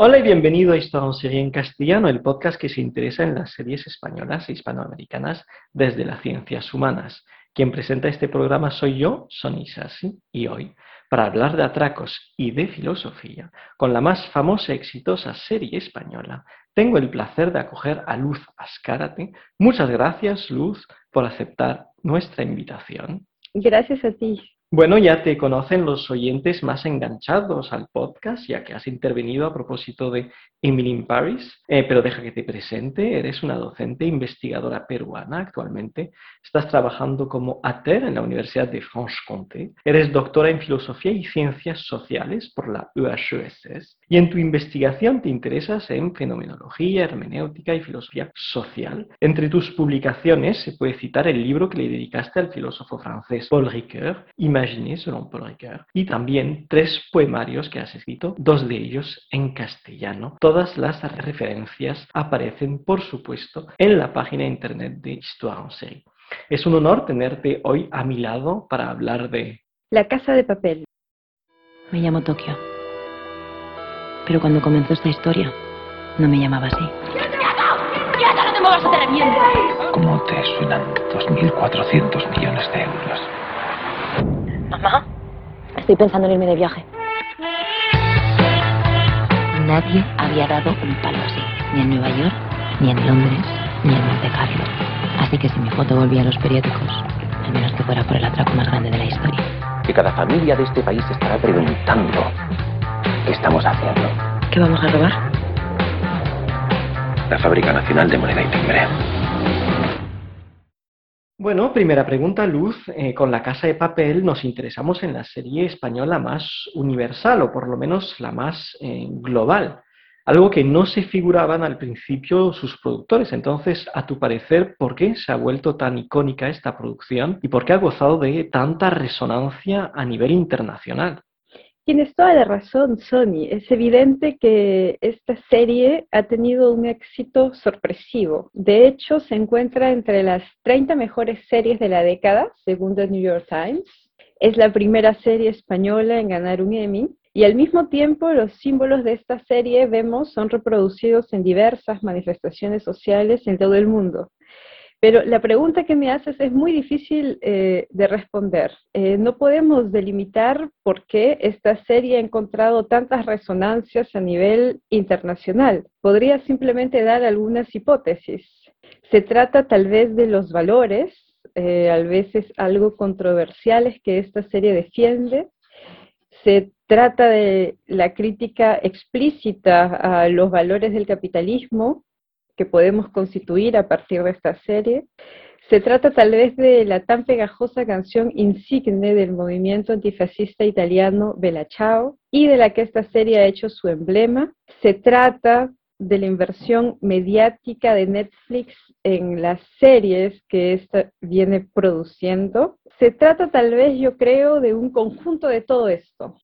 Hola y bienvenido a Historia Serie en Castellano, el podcast que se interesa en las series españolas e hispanoamericanas desde las ciencias humanas. Quien presenta este programa soy yo, Sonny Sassi, y hoy, para hablar de atracos y de filosofía, con la más famosa y exitosa serie española, tengo el placer de acoger a Luz Ascárate. Muchas gracias, Luz, por aceptar nuestra invitación. Gracias a ti. Bueno, ya te conocen los oyentes más enganchados al podcast, ya que has intervenido a propósito de Emily in Paris, eh, pero deja que te presente. Eres una docente investigadora peruana actualmente. Estás trabajando como ATER en la Universidad de Franche-Comté. Eres doctora en Filosofía y Ciencias Sociales por la UHESS. Y en tu investigación te interesas en fenomenología, hermenéutica y filosofía social. Entre tus publicaciones se puede citar el libro que le dedicaste al filósofo francés Paul Ricoeur, Imaginer selon Paul Ricoeur, y también tres poemarios que has escrito, dos de ellos en castellano. Todas las referencias aparecen, por supuesto, en la página de internet de Histoire en Série. Es un honor tenerte hoy a mi lado para hablar de... La casa de papel. Me llamo Tokio. Pero cuando comenzó esta historia, no me llamaba así. ¡Quieta, no te muevas o te reviento! ¿Cómo te suenan 2.400 millones de euros? Mamá, estoy pensando en irme de viaje. Nadie había dado un palo así, ni en Nueva York, ni en Londres, ni en Monte Carlo. Así que si mi foto volvía a los periódicos, al menos que fuera por el atraco más grande de la historia. Que cada familia de este país estará preguntando qué estamos haciendo. ¿Qué vamos a robar? La Fábrica Nacional de Moneda y Timbre. Bueno, primera pregunta, Luz. Eh, con la casa de papel nos interesamos en la serie española más universal, o por lo menos la más eh, global. Algo que no se figuraban al principio sus productores. Entonces, a tu parecer, ¿por qué se ha vuelto tan icónica esta producción y por qué ha gozado de tanta resonancia a nivel internacional? Tienes toda la razón, Sony. Es evidente que esta serie ha tenido un éxito sorpresivo. De hecho, se encuentra entre las 30 mejores series de la década, según The New York Times. Es la primera serie española en ganar un Emmy. Y al mismo tiempo, los símbolos de esta serie, vemos, son reproducidos en diversas manifestaciones sociales en todo el mundo. Pero la pregunta que me haces es muy difícil eh, de responder. Eh, no podemos delimitar por qué esta serie ha encontrado tantas resonancias a nivel internacional. Podría simplemente dar algunas hipótesis. Se trata tal vez de los valores, eh, a veces algo controversiales que esta serie defiende. Se trata de la crítica explícita a los valores del capitalismo, que podemos constituir a partir de esta serie. Se trata tal vez de la tan pegajosa canción insigne del movimiento antifascista italiano Bella Ciao y de la que esta serie ha hecho su emblema. Se trata de la inversión mediática de Netflix en las series que ésta viene produciendo. Se trata tal vez, yo creo, de un conjunto de todo esto.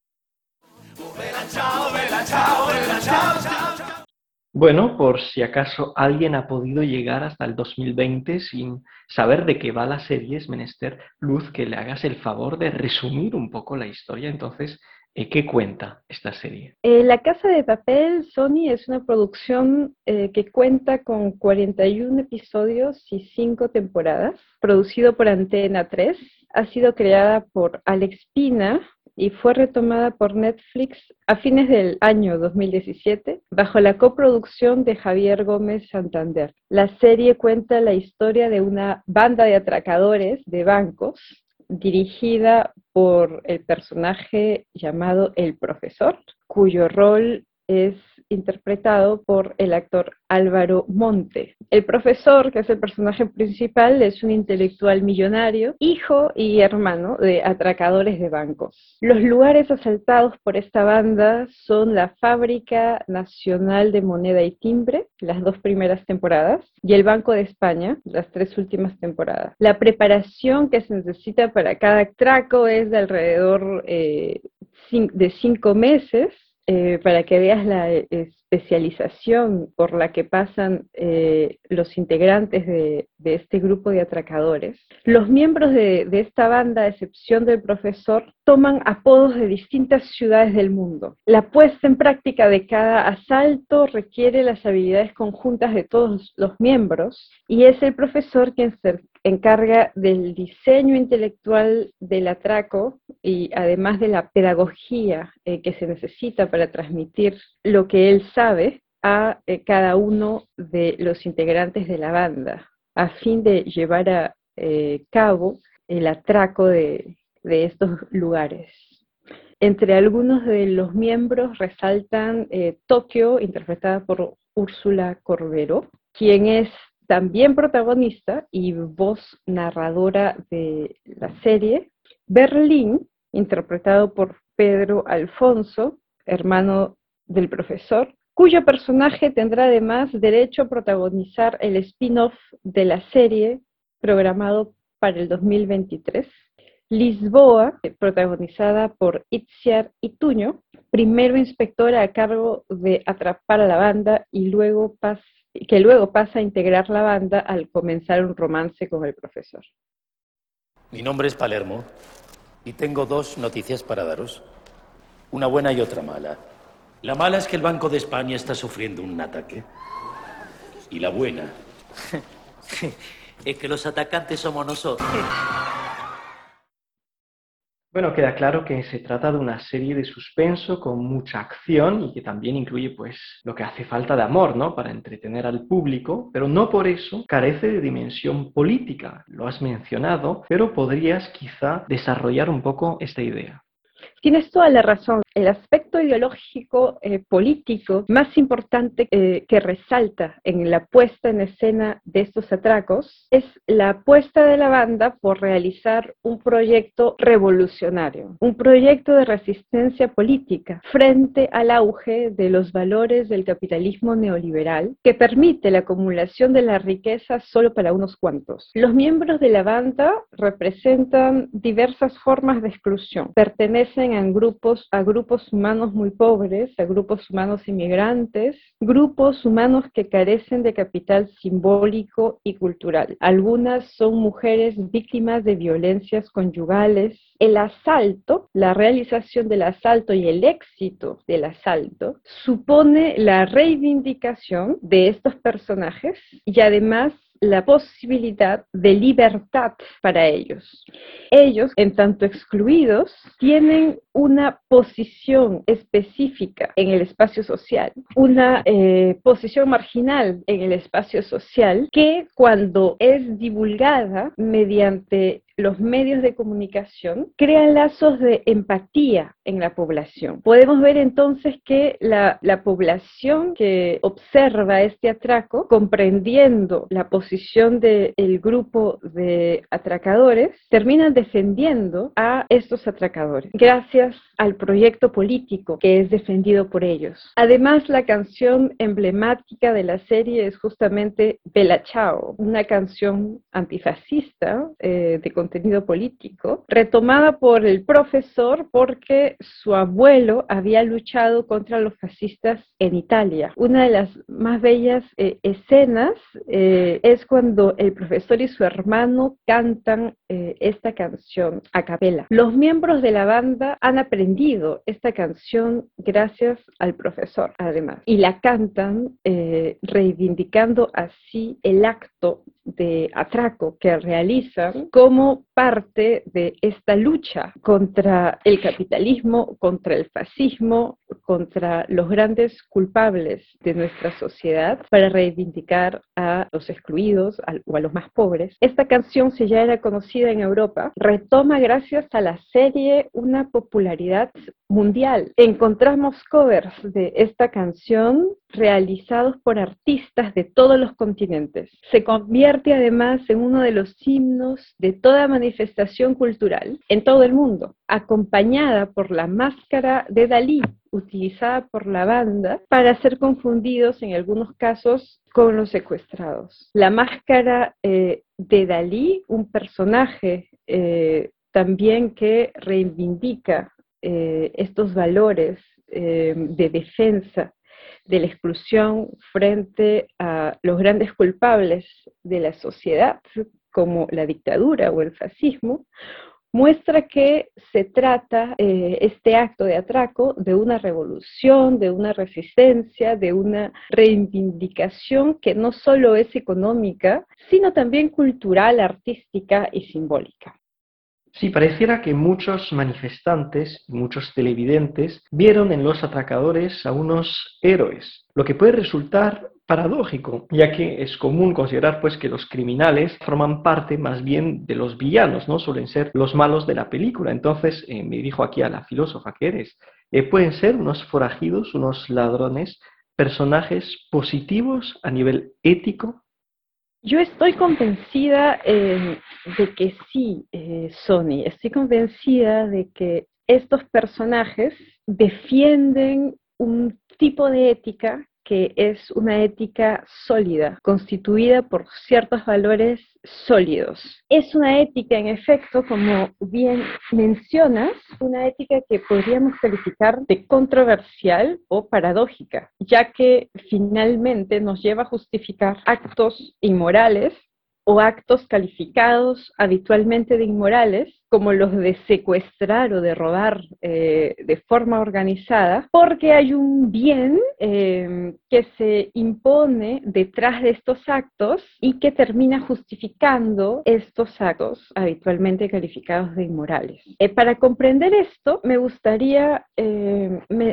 Bueno, por si acaso alguien ha podido llegar hasta el 2020 sin saber de qué va la serie, es menester, Luz, que le hagas el favor de resumir un poco la historia. Entonces, eh, ¿qué cuenta esta serie? Eh, la Casa de Papel, Sony, es una producción eh, que cuenta con 41 episodios y 5 temporadas, producido por Antena 3. Ha sido creada por Alex Pina, y fue retomada por Netflix a fines del año 2017 bajo la coproducción de Javier Gómez Santander. La serie cuenta la historia de una banda de atracadores de bancos dirigida por el personaje llamado El Profesor, cuyo rol es interpretado por el actor Álvaro Monte. El profesor, que es el personaje principal, es un intelectual millonario, hijo y hermano de atracadores de bancos. Los lugares asaltados por esta banda son la Fábrica Nacional de Moneda y Timbre, las dos primeras temporadas, y el Banco de España, las tres últimas temporadas. La preparación que se necesita para cada atraco es de alrededor eh, de cinco meses eh, para que veas la especialización por la que pasan eh, los integrantes de, este grupo de atracadores. Los miembros de, de, esta banda, a excepción del profesor, toman apodos de distintas ciudades del mundo. La puesta en práctica de cada asalto requiere las habilidades conjuntas de todos los miembros y es el profesor quien se encarga del diseño intelectual del atraco y además de la pedagogía eh, que se necesita para transmitir lo que él sabe a eh, cada uno de los integrantes de la banda, a fin de llevar a eh, cabo el atraco de, de, estos lugares. Entre algunos de los miembros resaltan Tokio, interpretada por Úrsula Corbero, quien es también protagonista y voz narradora de la serie, Berlín, interpretado por Pedro Alfonso, hermano del profesor, cuyo personaje tendrá además derecho a protagonizar el spin-off de la serie programado para el 2023. Lisboa, protagonizada por Itziar Ituño, primero inspectora a cargo de atrapar a la banda y luego pasa que luego pasa a integrar la banda al comenzar un romance con el profesor. Mi nombre es Palermo y tengo dos noticias para daros. Una buena y otra mala. La mala es que el Banco de España está sufriendo un ataque. Y la buena es que los atacantes somos nosotros. Bueno, queda claro que se trata de una serie de suspenso con mucha acción y que también incluye pues lo que hace falta de amor, ¿no? Para entretener al público, pero no por eso carece de dimensión política. Lo has mencionado, pero podrías quizá desarrollar un poco esta idea. Tienes toda la razón. El aspecto ideológico eh, político más importante eh, que resalta en la puesta en escena de estos atracos es la apuesta de la banda por realizar un proyecto revolucionario, un proyecto de resistencia política frente al auge de los valores del capitalismo neoliberal que permite la acumulación de la riqueza solo para unos cuantos. Los miembros de la banda representan diversas formas de exclusión, pertenecen a grupos, a grupos humanos muy pobres, a grupos humanos inmigrantes, grupos humanos que carecen de capital simbólico y cultural. Algunas son mujeres víctimas de violencias conyugales. El asalto, la realización del asalto y el éxito del asalto supone la reivindicación de estos personajes y además la posibilidad de libertad para ellos. Ellos, en tanto excluidos, tienen una posición específica en el espacio social, una eh, posición marginal en el espacio social que cuando es divulgada mediante los medios de comunicación crean lazos de empatía en la población. Podemos ver entonces que la, población que observa este atraco, comprendiendo la posición del grupo de atracadores, terminan defendiendo a estos atracadores, gracias al proyecto político que es defendido por ellos. Además, la canción emblemática de la serie es justamente Bella Ciao, una canción antifascista eh, de contenido político, retomada por el profesor porque su abuelo había luchado contra los fascistas en Italia. Una de las más bellas eh, escenas eh, es cuando el profesor y su hermano cantan eh, esta canción a capela. Los miembros de la banda han aprendido esta canción gracias al profesor, además, y la cantan reivindicando así el acto de atraco que realizan como parte de esta lucha contra el capitalismo, contra el fascismo, contra los grandes culpables de nuestra sociedad para reivindicar a los excluidos o a los más pobres. Esta canción, si ya era conocida en Europa, retoma gracias a la serie una popularidad mundial. Encontramos covers de esta canción realizados por artistas de todos los continentes. Se convierte además en uno de los himnos de toda manifestación cultural en todo el mundo, acompañada por la máscara de Dalí, utilizada por la banda para ser confundidos en algunos casos con los secuestrados. La máscara eh, de Dalí, un personaje eh, también que reivindica eh, estos valores de defensa de la exclusión frente a los grandes culpables de la sociedad, como la dictadura o el fascismo, muestra que se trata eh, este acto de atraco de una revolución, de una resistencia, de una reivindicación que no solo es económica, sino también cultural, artística y simbólica. Sí, pareciera que muchos manifestantes y muchos televidentes vieron en los atracadores a unos héroes, lo que puede resultar paradójico, ya que es común considerar pues que los criminales forman parte más bien de los villanos, no suelen ser los malos de la película. Entonces, eh, me dijo aquí a la filósofa que eres, eh, pueden ser unos forajidos, unos ladrones, personajes positivos a nivel ético yo estoy convencida eh, de que sí, eh, Sony, estoy convencida de que estos personajes defienden un tipo de ética que es una ética sólida, constituida por ciertos valores sólidos. Es una ética, en efecto, como bien mencionas, una ética que podríamos calificar de controversial o paradójica, ya que finalmente nos lleva a justificar actos inmorales o actos calificados habitualmente de inmorales como los de secuestrar o de robar eh, de forma organizada, porque hay un bien eh, que se impone detrás de estos actos y que termina justificando estos actos habitualmente calificados de inmorales. Eh, para comprender esto, me gustaría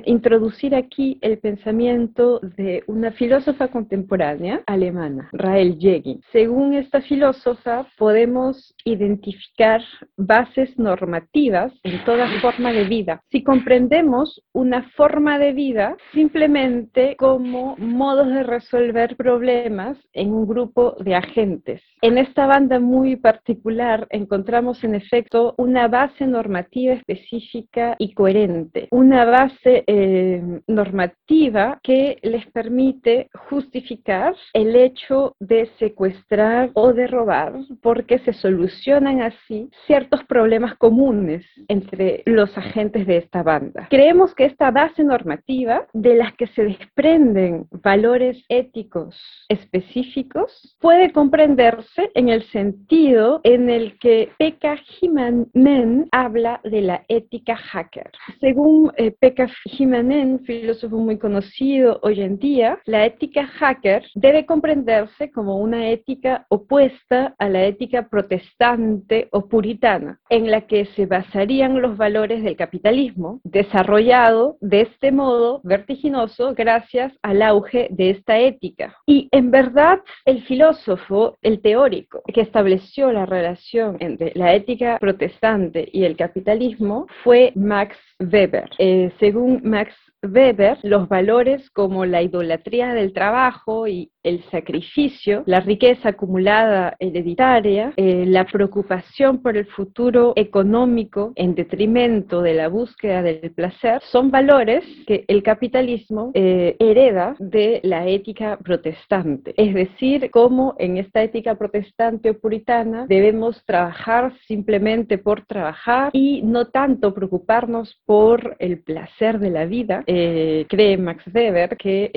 introducir aquí el pensamiento de una filósofa contemporánea alemana, Rael Jegin. Según esta filósofa, podemos identificar bases normativas en toda forma de vida. Si comprendemos una forma de vida simplemente como modos de resolver problemas en un grupo de agentes. En esta banda muy particular encontramos en efecto una base normativa específica y coherente, una base eh, normativa que les permite justificar el hecho de secuestrar o de robar porque se solucionan así ciertos problemas problemas comunes entre los agentes de esta banda. Creemos que esta base normativa, de las que se desprenden valores éticos específicos, puede comprenderse en el sentido en el que Pekka Himanen habla de la ética hacker. Según eh, Pekka Himanen, filósofo muy conocido hoy en día, la ética hacker debe comprenderse como una ética opuesta a la ética protestante o puritana en la que se basarían los valores del capitalismo, desarrollado de este modo vertiginoso gracias al auge de esta ética. Y en verdad, el filósofo, el teórico que estableció la relación entre la ética protestante y el capitalismo fue Max Weber. Eh, según Max Weber, los valores como la idolatría del trabajo y el sacrificio, la riqueza acumulada hereditaria, eh, la preocupación por el futuro económico en detrimento de la búsqueda del placer, son valores que el capitalismo eh, hereda de la ética protestante. Es decir, como en esta ética protestante o puritana debemos trabajar simplemente por trabajar y no tanto preocuparnos por el placer de la vida, eh, cree Max Weber que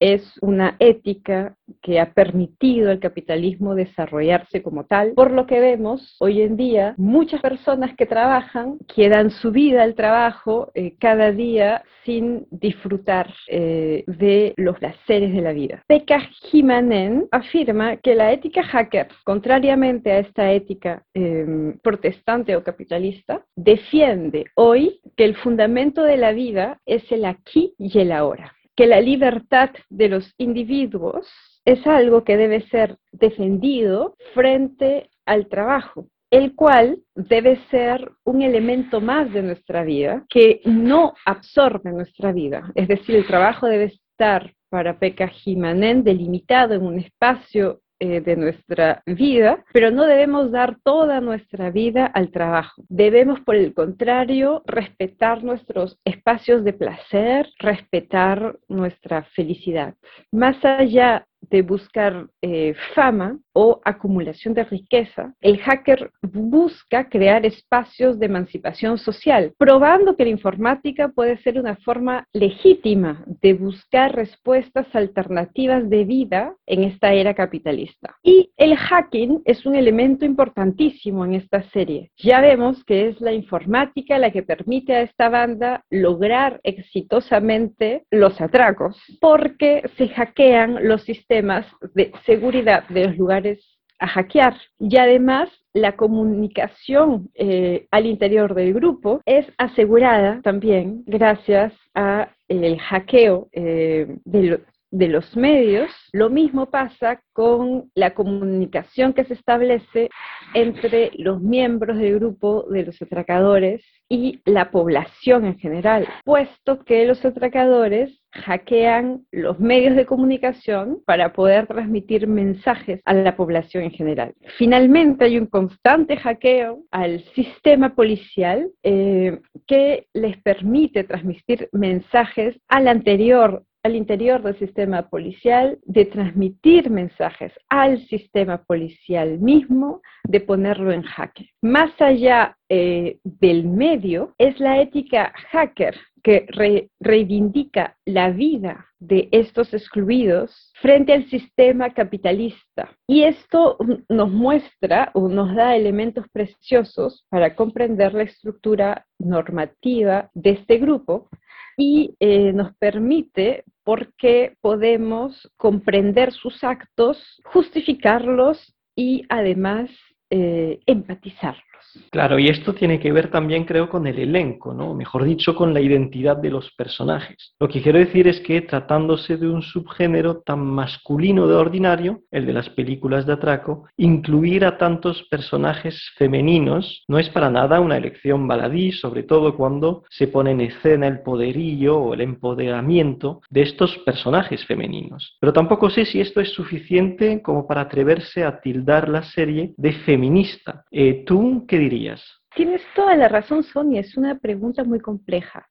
es una ética que ha permitido al capitalismo desarrollarse como tal. Por lo que vemos hoy en día, muchas personas que trabajan, que dan su vida al trabajo eh, cada día sin disfrutar eh, de los placeres de la vida. Pekka Jimanen afirma que la ética hacker, contrariamente a esta ética em, protestante o capitalista, defiende hoy que el fundamento de la vida es el aquí y el ahora, que la libertad de los individuos es algo que debe ser defendido frente al trabajo, el cual debe ser un elemento más de nuestra vida que no absorbe nuestra vida. Es decir, el trabajo debe estar para Pekka Jimanen delimitado en un espacio eh, de nuestra vida, pero no debemos dar toda nuestra vida al trabajo. Debemos, por el contrario, respetar nuestros espacios de placer, respetar nuestra felicidad. Más allá de buscar eh, fama o acumulación de riqueza, el hacker busca crear espacios de emancipación social, probando que la informática puede ser una forma legítima de buscar respuestas alternativas de vida en esta era capitalista. Y el hacking es un elemento importantísimo en esta serie. Ya vemos que es la informática la que permite a esta banda lograr exitosamente los atracos, porque se hackean los sistemas de seguridad de los lugares a hackear. Y además, la comunicación eh, al interior del grupo es asegurada también gracias a el hackeo eh, de, de los medios. Lo mismo pasa con la comunicación que se establece entre los miembros del grupo de los atracadores y la población en general, puesto que los atracadores hackean los medios de comunicación para poder transmitir mensajes a la población en general. Finalmente, hay un constante hackeo al sistema policial eh, que les permite transmitir mensajes al anterior al interior del sistema policial, de transmitir mensajes al sistema policial mismo, de ponerlo en jaque. Más allá eh, del medio, es la ética hacker que reivindica la vida de estos excluidos frente al sistema capitalista. Y esto nos muestra o nos da elementos preciosos para comprender la estructura normativa de este grupo y eh, nos permite porque podemos comprender sus actos, justificarlos y además eh, empatizar. Claro, y esto tiene que ver también, creo, con el elenco, ¿no? Mejor dicho, con la identidad de los personajes. Lo que quiero decir es que tratándose de un subgénero tan masculino de ordinario, el de las películas de atraco, incluir a tantos personajes femeninos no es para nada una elección baladí, sobre todo cuando se pone en escena el poderío o el empoderamiento de estos personajes femeninos. Pero tampoco sé si esto es suficiente como para atreverse a tildar la serie de feminista. Eh, ¿Tú qué dirías? Tienes toda la razón, Sonia, es una pregunta muy compleja.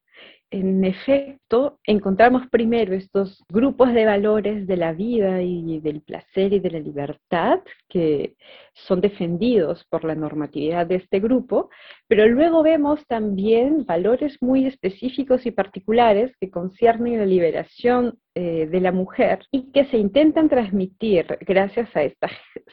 En efecto, encontramos primero estos grupos de valores de la vida y del placer y de la libertad que son defendidos por la normatividad de este grupo, pero luego vemos también valores muy específicos y particulares que conciernen la liberación eh, de la mujer y que se intentan transmitir gracias a esta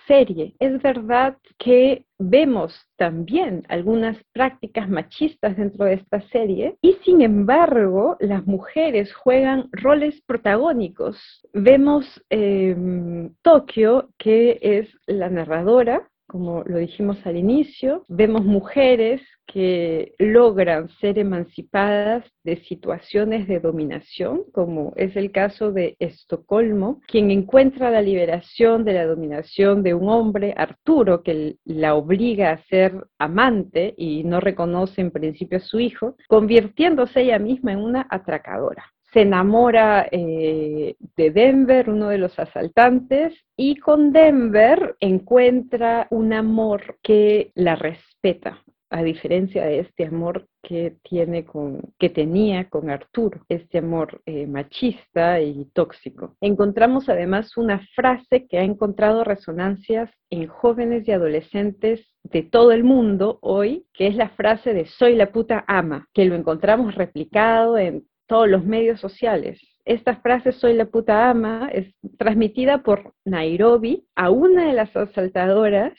serie. Es verdad que vemos también algunas prácticas machistas dentro de esta serie y sin embargo las mujeres juegan roles protagónicos. Vemos em, Tokio, que es la narradora, como lo dijimos al inicio, vemos mujeres que logran ser emancipadas de situaciones de dominación, como es el caso de Estocolmo, quien encuentra la liberación de la dominación de un hombre, Arturo, que la obliga a ser amante y no reconoce en principio a su hijo, convirtiéndose ella misma en una atracadora se enamora eh, de Denver, uno de los asaltantes, y con Denver encuentra un amor que la respeta, a diferencia de este amor que, tiene con, que tenía con Arturo, este amor eh, machista y tóxico. Encontramos además una frase que ha encontrado resonancias en jóvenes y adolescentes de todo el mundo hoy, que es la frase de soy la puta ama, que lo encontramos replicado en todos los medios sociales. Esta frase soy la puta ama es transmitida por Nairobi a una de las asaltadoras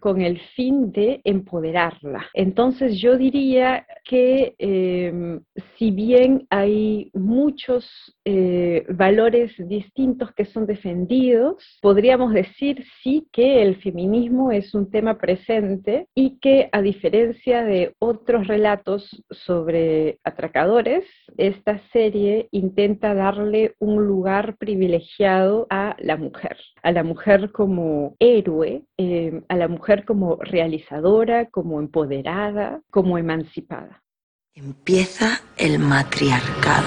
con el fin de empoderarla. Entonces yo diría que em, si bien hay muchos eh, valores distintos que son defendidos, podríamos decir sí que el feminismo es un tema presente y que a diferencia de otros relatos sobre atracadores, esta serie intenta darle un lugar privilegiado a la mujer, a la mujer como héroe, em, a la mujer como realizadora, como empoderada, como emancipada. Empieza el matriarcado.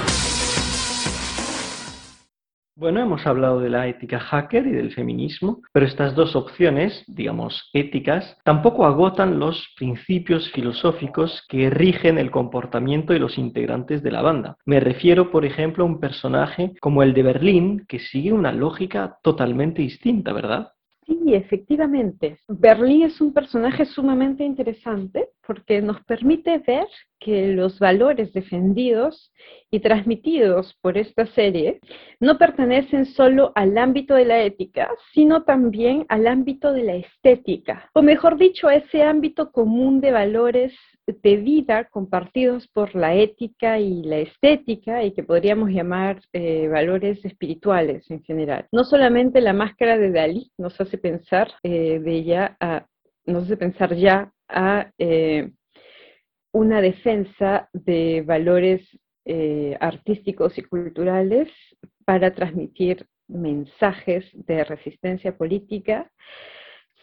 Bueno, hemos hablado de la ética hacker y del feminismo, pero estas dos opciones, digamos, éticas, tampoco agotan los principios filosóficos que rigen el comportamiento de los integrantes de la banda. Me refiero, por ejemplo, a un personaje como el de Berlín, que sigue una lógica totalmente distinta, ¿verdad? Sí, efectivamente. Berlín es un personaje sumamente interesante porque nos permite ver que los valores defendidos y transmitidos por esta serie no pertenecen solo al ámbito de la ética, sino también al ámbito de la estética, o mejor dicho, a ese ámbito común de valores de vida compartidos por la ética y la estética y que podríamos llamar eh, valores espirituales en general. No solamente la máscara de Dalí nos hace pensar eh, de ya a, nos hace pensar ya a eh, una defensa de valores artísticos y culturales para transmitir mensajes de resistencia política,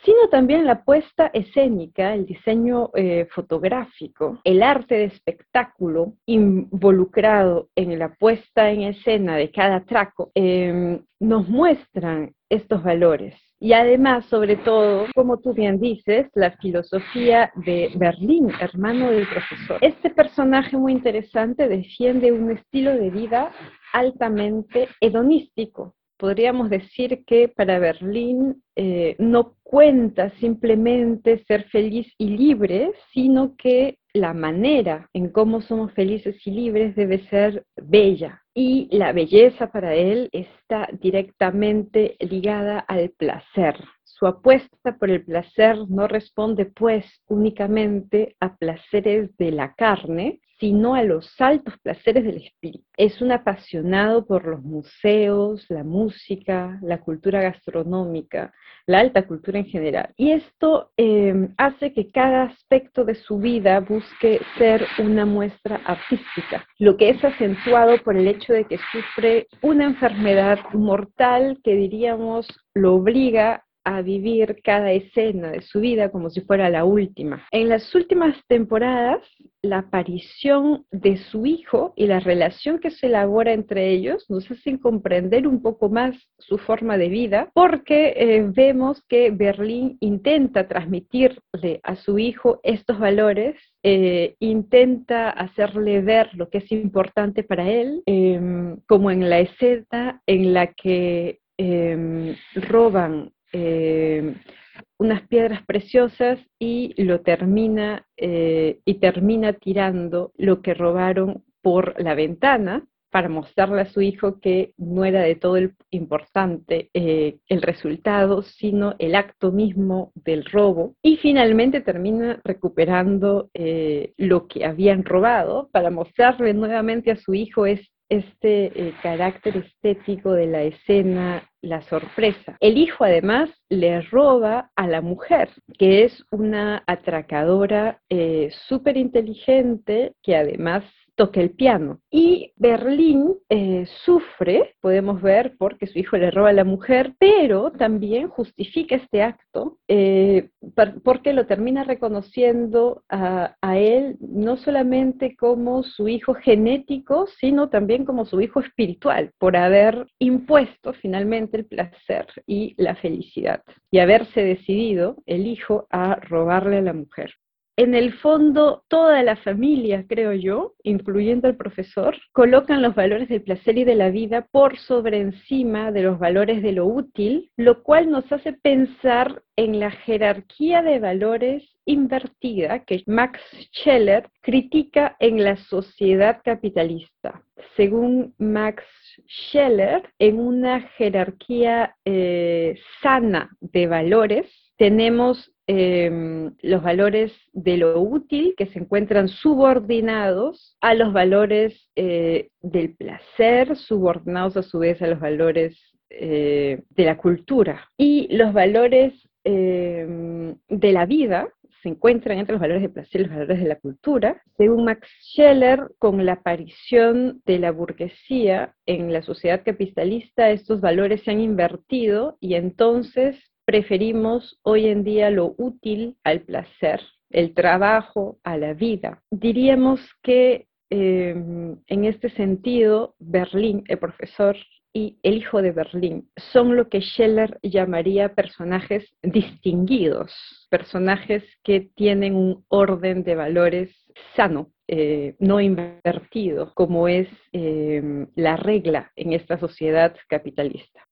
sino también la puesta escénica, el diseño eh, fotográfico, el arte de espectáculo involucrado en la puesta en escena de cada traco, em, nos muestran estos valores. Y además, sobre todo, como tú bien dices, la filosofía de Berlín, hermano del profesor. Este personaje muy interesante defiende un estilo de vida altamente hedonístico, podríamos decir que para Berlín eh, no cuenta simplemente ser feliz y libre, sino que la manera en cómo somos felices y libres debe ser bella. Y la belleza para él está directamente ligada al placer. Su apuesta por el placer no responde pues únicamente a placeres de la carne, sino a los altos placeres del espíritu. Es un apasionado por los museos, la música, la cultura gastronómica, la alta cultura en general. Y esto em, hace que cada aspecto de su vida busque ser una muestra artística, lo que es acentuado por el hecho de que sufre una enfermedad mortal que diríamos lo obliga a vivir cada escena de su vida como si fuera la última. En las últimas temporadas, la aparición de su hijo y la relación que se elabora entre ellos nos hacen comprender un poco más su forma de vida, porque eh, vemos que Berlín intenta transmitirle a su hijo estos valores, eh, intenta hacerle ver lo que es importante para él, em, como en la escena en la que em, roban eh, unas piedras preciosas y lo termina eh, y termina tirando lo que robaron por la ventana para mostrarle a su hijo que no era de todo el importante eh, el resultado, sino el acto mismo del robo. Y finalmente termina recuperando lo que habían robado para mostrarle nuevamente a su hijo es, este carácter estético de la escena, la sorpresa. El hijo además le roba a la mujer, que es una atracadora eh, súper inteligente que además toca el piano. Y Berlín eh, sufre, podemos ver, porque su hijo le roba a la mujer, pero también justifica este acto eh, porque lo termina reconociendo a, a, él no solamente como su hijo genético, sino también como su hijo espiritual, por haber impuesto finalmente el placer y la felicidad y haberse decidido el hijo a robarle a la mujer. En el fondo toda la familia, creo yo, incluyendo al profesor, colocan los valores del placer y de la vida por sobre encima de los valores de lo útil, lo cual nos hace pensar en la jerarquía de valores invertida que Max Scheller critica en la sociedad capitalista. Según Max Scheller, en una jerarquía eh, sana de valores, tenemos em, los valores de lo útil que se encuentran subordinados a los valores eh, del placer, subordinados a su vez a los valores eh, de la cultura. Y los valores em, de la vida se encuentran entre los valores de placer y los valores de la cultura. Según Max Scheller, con la aparición de la burguesía en la sociedad capitalista, estos valores se han invertido y entonces preferimos hoy en día lo útil al placer, el trabajo a la vida. Diríamos que em, en este sentido, Berlín, el profesor y el hijo de Berlín son lo que Scheller llamaría personajes distinguidos, personajes que tienen un orden de valores sano, eh, no invertido, como es em, la regla en esta sociedad capitalista.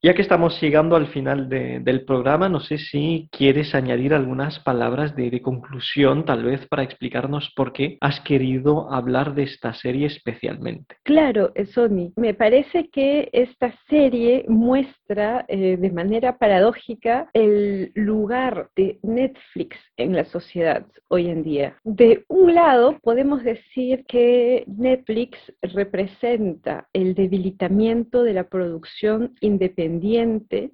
Ya que estamos llegando al final del programa, no sé si quieres añadir algunas palabras de, conclusión, tal vez para explicarnos por qué has querido hablar de esta serie especialmente. Claro, eh, Sony, me parece que esta serie muestra eh, de manera paradójica el lugar de Netflix en la sociedad hoy en día. De un lado, podemos decir que Netflix representa el debilitamiento de la producción independiente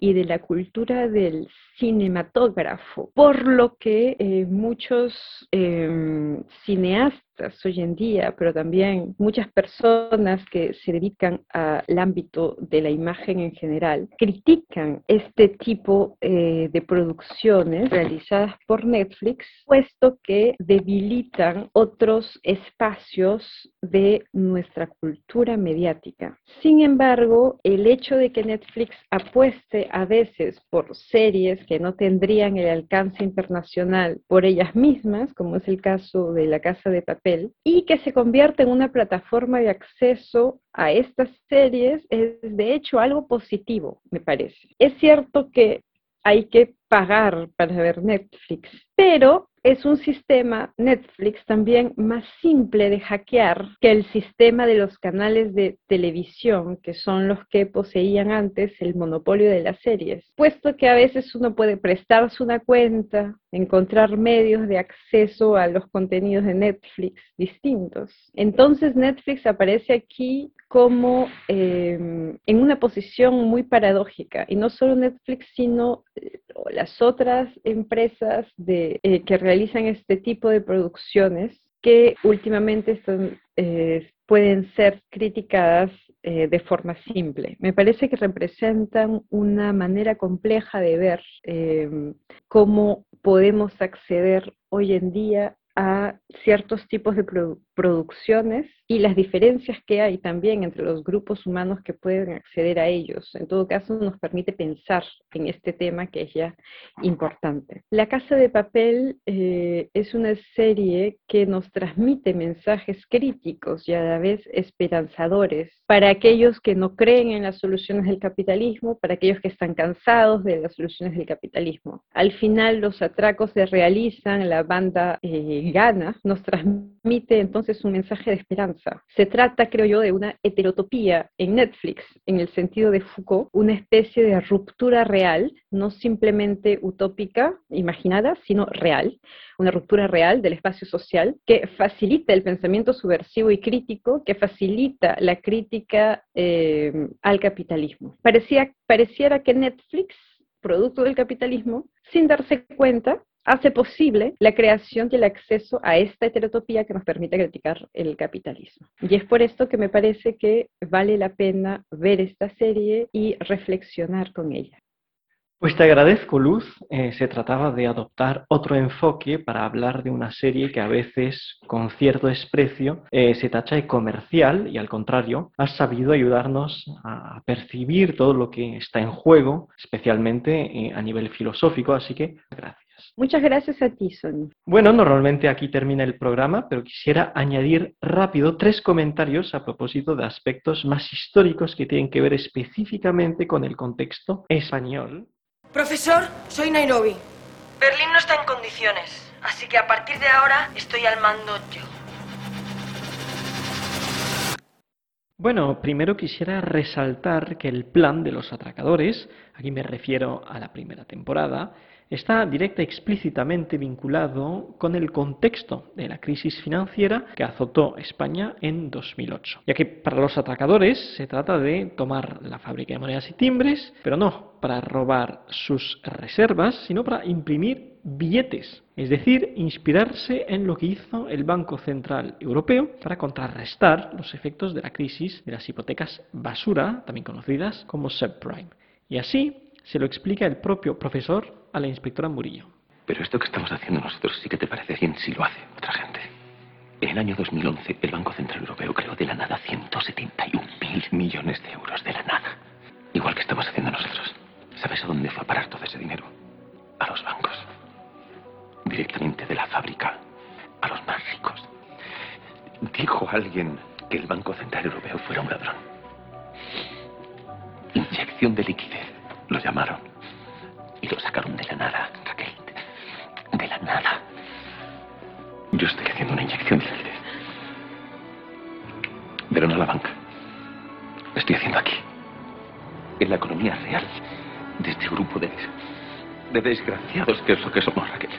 y de la cultura del cinematógrafo, por lo que eh, muchos em, cineastas hoy en día, pero también muchas personas que se dedican al ámbito de la imagen en general, critican este tipo eh, de producciones realizadas por Netflix, puesto que debilitan otros espacios de nuestra cultura mediática. Sin embargo, el hecho de que Netflix apueste a veces por series que no tendrían el alcance internacional por ellas mismas, como es el caso de La Casa de Papel, y que se convierte en una plataforma de acceso a estas series es de hecho algo positivo, me parece. Es cierto que hay que pagar para ver Netflix, pero es un sistema Netflix también más simple de hackear que el sistema de los canales de televisión, que son los que poseían antes el monopolio de las series, puesto que a veces uno puede prestarse una cuenta, encontrar medios de acceso a los contenidos de Netflix distintos. Entonces Netflix aparece aquí como em, en una posición muy paradójica, y no solo Netflix, sino eh, las otras empresas de, eh, que realizan este tipo de producciones que últimamente eh, pueden ser criticadas de forma simple. Me parece que representan una manera compleja de ver em, cómo podemos acceder hoy en día a ciertos tipos de producciones y las diferencias que hay también entre los grupos humanos que pueden acceder a ellos. En todo caso, nos permite pensar en este tema que es ya importante. La Casa de Papel eh, es una serie que nos transmite mensajes críticos y a la vez esperanzadores para aquellos que no creen en las soluciones del capitalismo, para aquellos que están cansados de las soluciones del capitalismo. Al final, los atracos se realizan, la banda eh, gana, nos transmite entonces un mensaje de esperanza se trata, creo yo, de una heterotopía en Netflix, en el sentido de Foucault, una especie de ruptura real, no simplemente utópica, imaginada, sino real, una ruptura real del espacio social que facilita el pensamiento subversivo y crítico, que facilita la crítica eh, al capitalismo. Pareciera que Netflix, producto del capitalismo, sin darse cuenta, hace posible la creación y el acceso a esta heterotopía que nos permite criticar el capitalismo. Y es por esto que me parece que vale la pena ver esta serie y reflexionar con ella. Pues te agradezco, Luz. Eh, se trataba de adoptar otro enfoque para hablar de una serie que a veces, con cierto desprecio, eh, se tacha de comercial y al contrario, has sabido ayudarnos a percibir todo lo que está en juego, especialmente eh, a nivel filosófico, así que gracias. Muchas gracias a ti, Sony. Bueno, normalmente aquí termina el programa, pero quisiera añadir rápido tres comentarios a propósito de aspectos más históricos que tienen que ver específicamente con el contexto español. Profesor, soy Nairobi. Berlín no está en condiciones, así que a partir de ahora estoy al mando yo. Bueno, primero quisiera resaltar que el plan de los atracadores, aquí me refiero a la primera temporada, está directa y explícitamente vinculado con el contexto de la crisis financiera que azotó España en 2008, ya que para los atracadores se trata de tomar la fábrica de monedas y timbres, pero no para robar sus reservas, sino para imprimir billetes, es decir, inspirarse en lo que hizo el Banco Central Europeo para contrarrestar los efectos de la crisis de las hipotecas basura, también conocidas como subprime. Y así se lo explica el propio profesor a la inspectora Murillo. Pero esto que estamos haciendo nosotros sí que te parece bien si lo hace otra gente. En el año 2011, el Banco Central Europeo creó de la nada 171 mil millones de euros de la nada. Igual que estamos haciendo nosotros. ¿Sabes a dónde fue a parar todo ese dinero? A los bancos. Directamente de la fábrica a los más ricos. Dijo alguien que el Banco Central Europeo fuera un ladrón. Inyección de liquidez, lo llamaron. Y lo sacaron de la nada, Raquel. De la nada. Yo estoy haciendo una inyección de. Pero no a la banca. Lo estoy haciendo aquí. En la economía real de este grupo de, de desgraciados que es lo que somos, Raquel.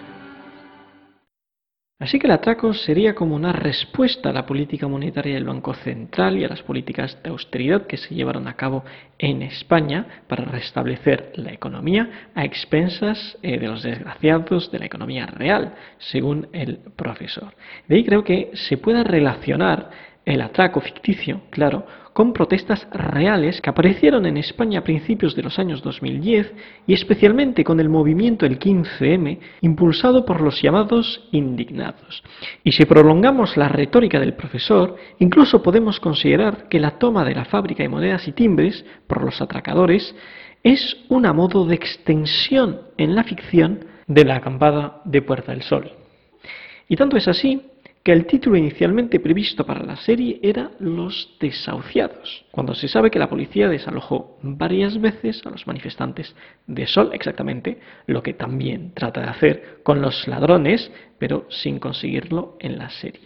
Así que el atraco sería como una respuesta a la política monetaria del Banco Central y a las políticas de austeridad que se llevaron a cabo en España para restablecer la economía a expensas eh, de los desgraciados de la economía real, según el profesor. De ahí creo que se pueda relacionar el atraco ficticio, claro, con protestas reales que aparecieron en España a principios de los años 2010 y especialmente con el movimiento el 15M impulsado por los llamados indignados. Y si prolongamos la retórica del profesor, incluso podemos considerar que la toma de la fábrica de monedas y timbres por los atracadores es una modo de extensión en la ficción de la acampada de Puerta del Sol. Y tanto es así que el título inicialmente previsto para la serie era Los desahuciados, cuando se sabe que la policía desalojó varias veces a los manifestantes de Sol, exactamente lo que también trata de hacer con los ladrones, pero sin conseguirlo en la serie.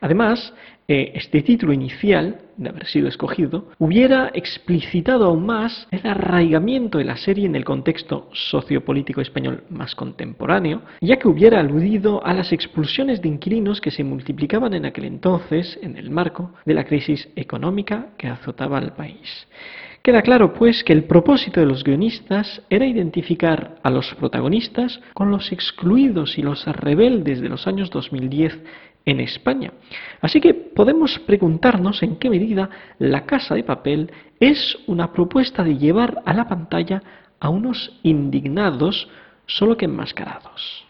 Además, eh, este título inicial, de haber sido escogido, hubiera explicitado aún más el arraigamiento de la serie en el contexto sociopolítico español más contemporáneo, ya que hubiera aludido a las expulsiones de inquilinos que se multiplicaban en aquel entonces en el marco de la crisis económica que azotaba al país. Queda claro, pues, que el propósito de los guionistas era identificar a los protagonistas con los excluidos y los rebeldes de los años 2010 en España. Así que podemos preguntarnos en qué medida La Casa de Papel es una propuesta de llevar a la pantalla a unos indignados, solo que enmascarados.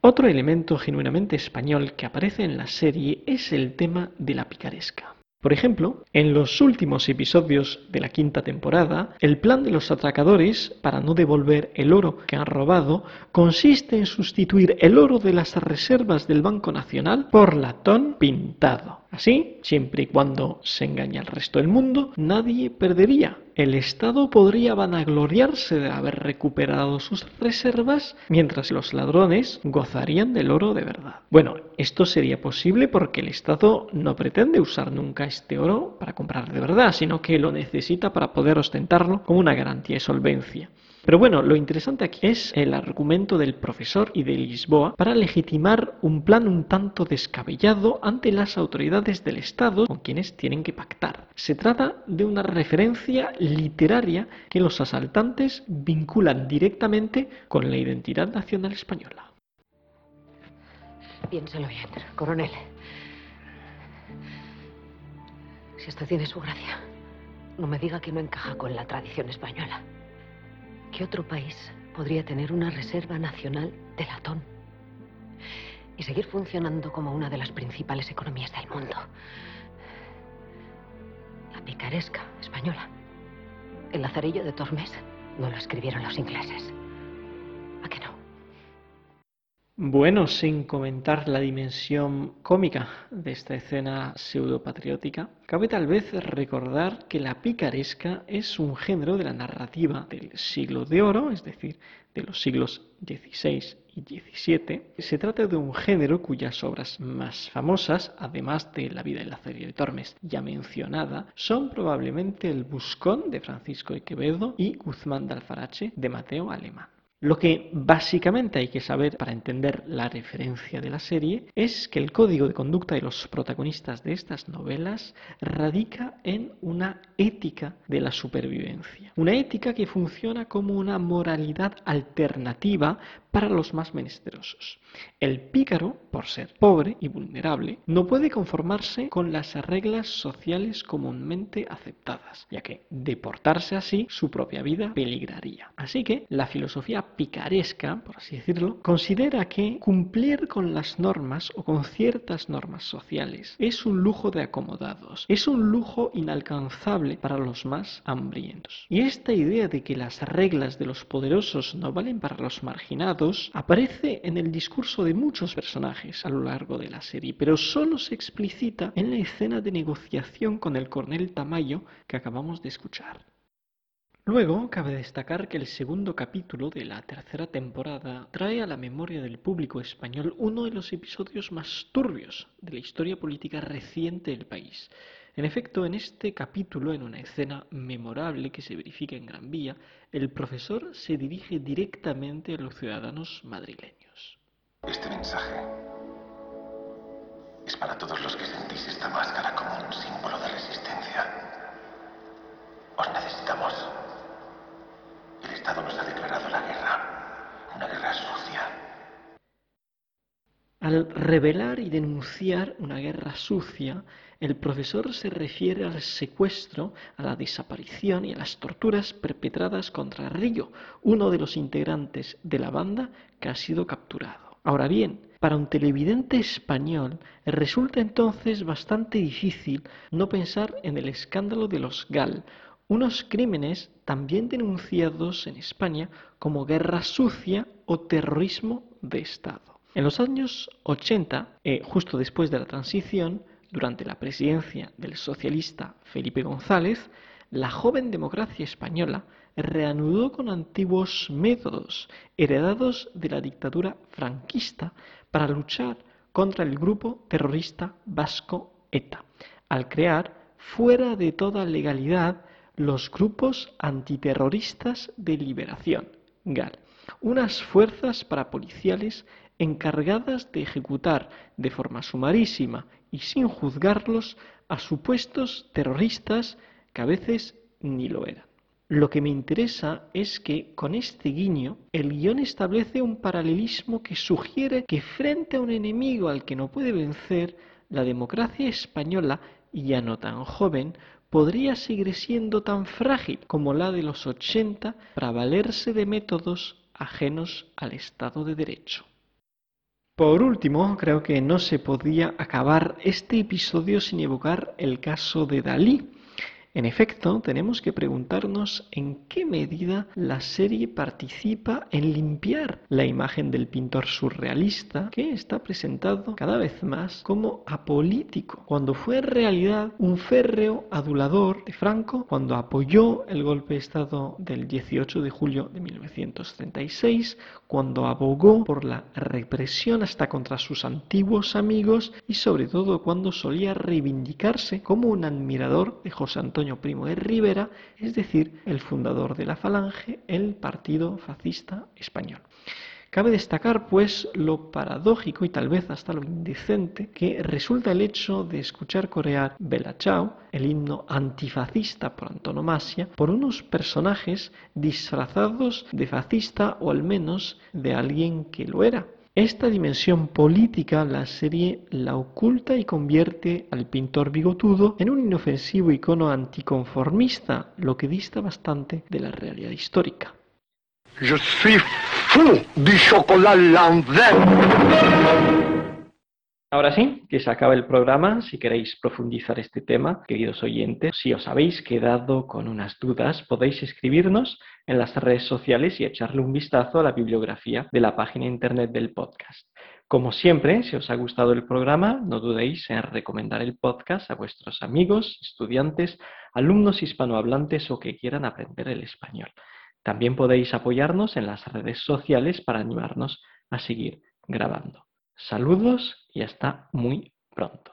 Otro elemento genuinamente español que aparece en la serie es el tema de la picaresca. Por ejemplo, en los últimos episodios de la quinta temporada, el plan de los atracadores para no devolver el oro que han robado consiste en sustituir el oro de las reservas del Banco Nacional por latón pintado. Así, siempre y cuando se engañe al resto del mundo, nadie perdería. El Estado podría vanagloriarse de haber recuperado sus reservas, mientras los ladrones gozarían del oro de verdad. Bueno, esto sería posible porque el Estado no pretende usar nunca este oro para comprar de verdad, sino que lo necesita para poder ostentarlo como una garantía de solvencia. Pero bueno, lo interesante aquí es el argumento del profesor y de Lisboa para legitimar un plan un tanto descabellado ante las autoridades del Estado con quienes tienen que pactar. Se trata de una referencia literaria que los asaltantes vinculan directamente con la identidad nacional española. Piénsalo bien, coronel. Si esto tiene su gracia, no me diga que no encaja con la tradición española. ¿Qué otro país podría tener una reserva nacional de latón y seguir funcionando como una de las principales economías del mundo? La picaresca española. El lazarillo de Tormes no lo escribieron los ingleses. Bueno, sin comentar la dimensión cómica de esta escena pseudopatriótica, cabe tal vez recordar que la picaresca es un género de la narrativa del siglo de oro, es decir, de los siglos XVI y XVII. Se trata de un género cuyas obras más famosas, además de La vida en la serie de Tormes ya mencionada, son probablemente El Buscón de Francisco de Quevedo y Guzmán de Alfarache de Mateo Alemán. Lo que básicamente hay que saber para entender la referencia de la serie es que el código de conducta de los protagonistas de estas novelas radica en una ética de la supervivencia. Una ética que funciona como una moralidad alternativa para los más menesterosos. El pícaro, por ser pobre y vulnerable, no puede conformarse con las reglas sociales comúnmente aceptadas, ya que deportarse así su propia vida peligraría. Así que la filosofía picaresca, por así decirlo, considera que cumplir con las normas o con ciertas normas sociales es un lujo de acomodados, es un lujo inalcanzable para los más hambrientos. Y esta idea de que las reglas de los poderosos no valen para los marginados aparece en el discurso de muchos personajes a lo largo de la serie, pero solo se explicita en la escena de negociación con el coronel Tamayo que acabamos de escuchar. Luego, cabe destacar que el segundo capítulo de la tercera temporada trae a la memoria del público español uno de los episodios más turbios de la historia política reciente del país. En efecto, en este capítulo, en una escena memorable que se verifica en Gran Vía, el profesor se dirige directamente a los ciudadanos madrileños. Este mensaje es para todos los que sentís esta máscara como un símbolo de resistencia. Os necesitamos. El Estado nos ha declarado la guerra, una guerra sucia. Al revelar y denunciar una guerra sucia, el profesor se refiere al secuestro, a la desaparición y a las torturas perpetradas contra Río, uno de los integrantes de la banda que ha sido capturado. Ahora bien, para un televidente español resulta entonces bastante difícil no pensar en el escándalo de los GAL, unos crímenes también denunciados en España como guerra sucia o terrorismo de Estado. En los años 80, eh, justo después de la transición, durante la presidencia del socialista Felipe González, la joven democracia española reanudó con antiguos métodos heredados de la dictadura franquista para luchar contra el grupo terrorista vasco ETA, al crear, fuera de toda legalidad, los grupos antiterroristas de liberación, GAL, unas fuerzas parapoliciales encargadas de ejecutar de forma sumarísima y sin juzgarlos a supuestos terroristas que a veces ni lo eran. Lo que me interesa es que con este guiño el guion establece un paralelismo que sugiere que frente a un enemigo al que no puede vencer, la democracia española, ya no tan joven, podría seguir siendo tan frágil como la de los 80 para valerse de métodos ajenos al Estado de Derecho. Por último, creo que no se podía acabar este episodio sin evocar el caso de Dalí, en efecto, tenemos que preguntarnos en qué medida la serie participa en limpiar la imagen del pintor surrealista que está presentado cada vez más como apolítico, cuando fue en realidad un férreo adulador de Franco, cuando apoyó el golpe de Estado del 18 de julio de 1936, cuando abogó por la represión hasta contra sus antiguos amigos y sobre todo cuando solía reivindicarse como un admirador de José Antonio Primo de Rivera, es decir, el fundador de la Falange, el Partido Fascista Español. Cabe destacar, pues, lo paradójico y tal vez hasta lo indecente que resulta el hecho de escuchar corear Bella Ciao, el himno antifascista por antonomasia, por unos personajes disfrazados de fascista o al menos de alguien que lo era. Esta dimensión política la serie la oculta y convierte al pintor bigotudo en un inofensivo icono anticonformista, lo que dista bastante de la realidad histórica. Je suis fou du chocolat Ahora sí, que se acaba el programa. Si queréis profundizar este tema, queridos oyentes, si os habéis quedado con unas dudas, podéis escribirnos en las redes sociales y echarle un vistazo a la bibliografía de la página internet del podcast. Como siempre, si os ha gustado el programa, no dudéis en recomendar el podcast a vuestros amigos, estudiantes, alumnos hispanohablantes o que quieran aprender el español. También podéis apoyarnos en las redes sociales para animarnos a seguir grabando. Saludos y hasta muy pronto.